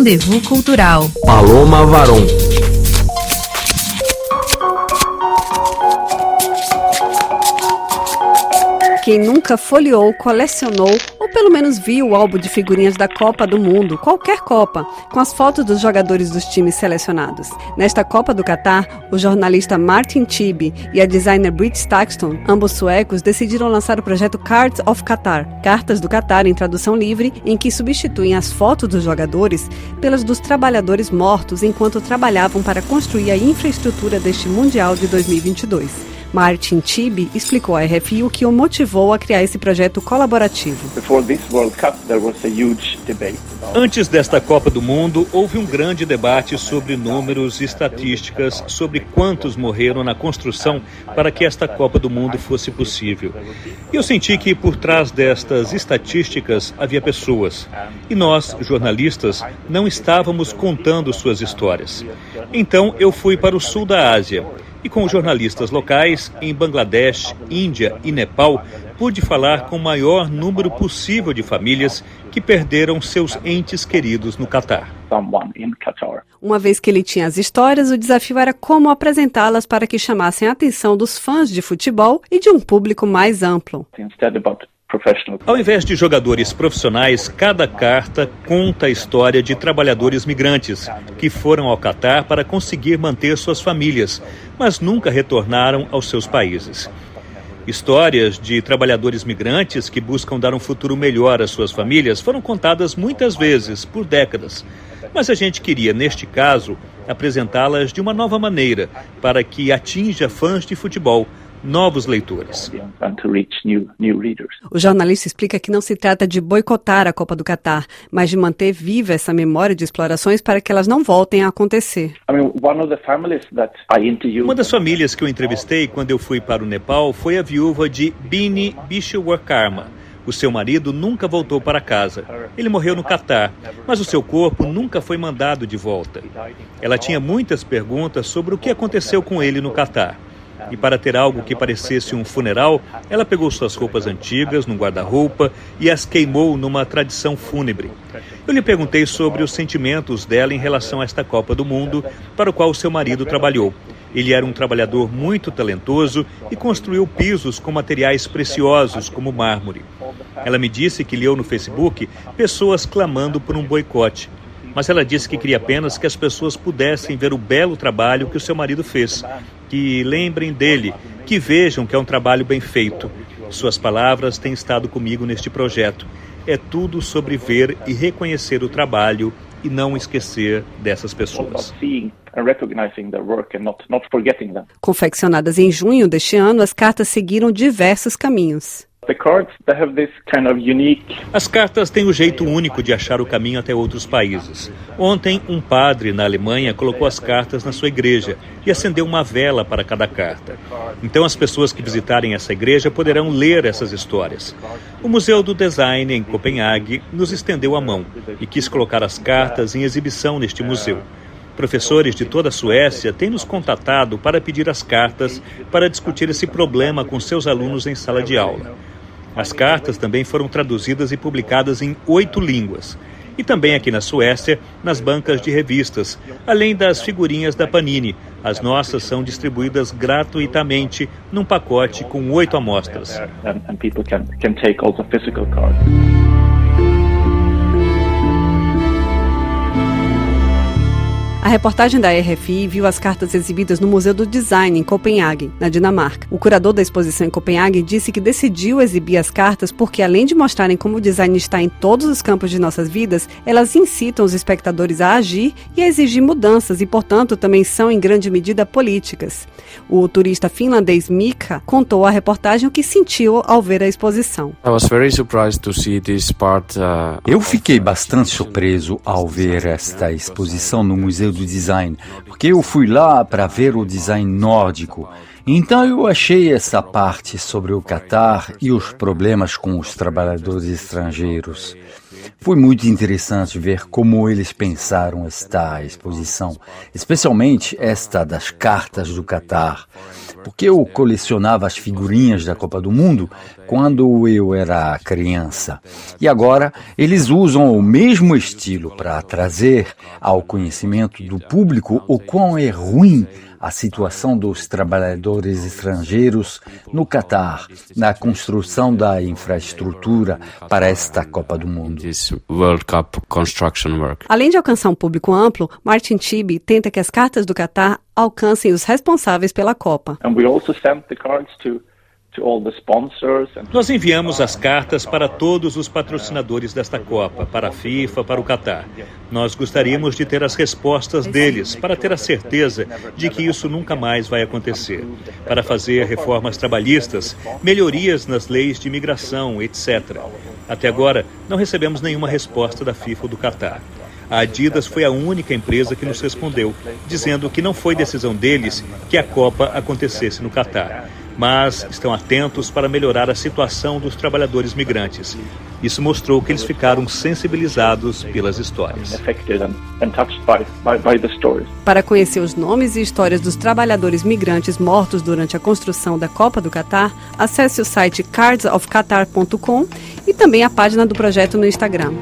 Rendezvous Cultural. Paloma Varon. Quem nunca folheou, colecionou ou pelo menos viu o álbum de figurinhas da Copa do Mundo, qualquer Copa, com as fotos dos jogadores dos times selecionados. Nesta Copa do Catar, o jornalista Martin Tibi e a designer Brit Stakston, ambos suecos, decidiram lançar o projeto Cards of Qatar, Cartas do Qatar em tradução livre, em que substituem as fotos dos jogadores pelas dos trabalhadores mortos enquanto trabalhavam para construir a infraestrutura deste Mundial de 2022. Martin Tibi explicou à RFI o que o motivou a criar esse projeto colaborativo. Antes desta Copa do Mundo, houve um grande debate sobre números e estatísticas sobre quantos morreram na construção para que esta Copa do Mundo fosse possível. E eu senti que por trás destas estatísticas havia pessoas. E nós, jornalistas, não estávamos contando suas histórias. Então eu fui para o sul da Ásia e com jornalistas locais em Bangladesh, Índia e Nepal, pude falar com o maior número possível de famílias que perderam seus entes queridos no Catar. Uma vez que ele tinha as histórias, o desafio era como apresentá-las para que chamassem a atenção dos fãs de futebol e de um público mais amplo. Ao invés de jogadores profissionais, cada carta conta a história de trabalhadores migrantes que foram ao Catar para conseguir manter suas famílias, mas nunca retornaram aos seus países. Histórias de trabalhadores migrantes que buscam dar um futuro melhor às suas famílias foram contadas muitas vezes, por décadas. Mas a gente queria, neste caso, apresentá-las de uma nova maneira, para que atinja fãs de futebol novos leitores. O jornalista explica que não se trata de boicotar a Copa do Catar, mas de manter viva essa memória de explorações para que elas não voltem a acontecer. Uma das famílias que eu entrevistei quando eu fui para o Nepal foi a viúva de Bini Bishwakarma. O seu marido nunca voltou para casa. Ele morreu no Catar, mas o seu corpo nunca foi mandado de volta. Ela tinha muitas perguntas sobre o que aconteceu com ele no Catar e para ter algo que parecesse um funeral, ela pegou suas roupas antigas num guarda-roupa e as queimou numa tradição fúnebre. Eu lhe perguntei sobre os sentimentos dela em relação a esta Copa do Mundo, para o qual seu marido trabalhou. Ele era um trabalhador muito talentoso e construiu pisos com materiais preciosos, como mármore. Ela me disse que leu no Facebook pessoas clamando por um boicote mas ela disse que queria apenas que as pessoas pudessem ver o belo trabalho que o seu marido fez, que lembrem dele, que vejam que é um trabalho bem feito. Suas palavras têm estado comigo neste projeto. É tudo sobre ver e reconhecer o trabalho e não esquecer dessas pessoas. Confeccionadas em junho deste ano, as cartas seguiram diversos caminhos. As cartas têm o um jeito único de achar o caminho até outros países. Ontem, um padre na Alemanha colocou as cartas na sua igreja e acendeu uma vela para cada carta. Então, as pessoas que visitarem essa igreja poderão ler essas histórias. O Museu do Design, em Copenhague, nos estendeu a mão e quis colocar as cartas em exibição neste museu. Professores de toda a Suécia têm nos contatado para pedir as cartas para discutir esse problema com seus alunos em sala de aula. As cartas também foram traduzidas e publicadas em oito línguas. E também aqui na Suécia, nas bancas de revistas, além das figurinhas da Panini. As nossas são distribuídas gratuitamente num pacote com oito amostras. A reportagem da RFI viu as cartas exibidas no Museu do Design em Copenhague, na Dinamarca. O curador da exposição em Copenhague disse que decidiu exibir as cartas porque, além de mostrarem como o design está em todos os campos de nossas vidas, elas incitam os espectadores a agir e a exigir mudanças e, portanto, também são em grande medida políticas. O turista finlandês Mika contou à reportagem o que sentiu ao ver a exposição. Uh, Eu fiquei bastante surpreso ao ver esta exposição no Museu do Design, porque eu fui lá para ver o design nórdico. Então eu achei essa parte sobre o Catar e os problemas com os trabalhadores estrangeiros. Foi muito interessante ver como eles pensaram esta exposição, especialmente esta das cartas do Catar, porque eu colecionava as figurinhas da Copa do Mundo quando eu era criança. E agora eles usam o mesmo estilo para trazer ao conhecimento do público o quão é ruim a situação dos trabalhadores estrangeiros no Catar, na construção da infraestrutura para esta Copa do Mundo. Além de alcançar um público amplo, Martin Tibi tenta que as cartas do Catar alcancem os responsáveis pela Copa. And we also sent the cards to nós enviamos as cartas para todos os patrocinadores desta Copa, para a FIFA, para o Catar. Nós gostaríamos de ter as respostas deles, para ter a certeza de que isso nunca mais vai acontecer, para fazer reformas trabalhistas, melhorias nas leis de imigração, etc. Até agora, não recebemos nenhuma resposta da FIFA ou do Catar. A Adidas foi a única empresa que nos respondeu, dizendo que não foi decisão deles que a Copa acontecesse no Catar mas estão atentos para melhorar a situação dos trabalhadores migrantes. Isso mostrou que eles ficaram sensibilizados pelas histórias. Para conhecer os nomes e histórias dos trabalhadores migrantes mortos durante a construção da Copa do Catar, acesse o site cardsofqatar.com e também a página do projeto no Instagram.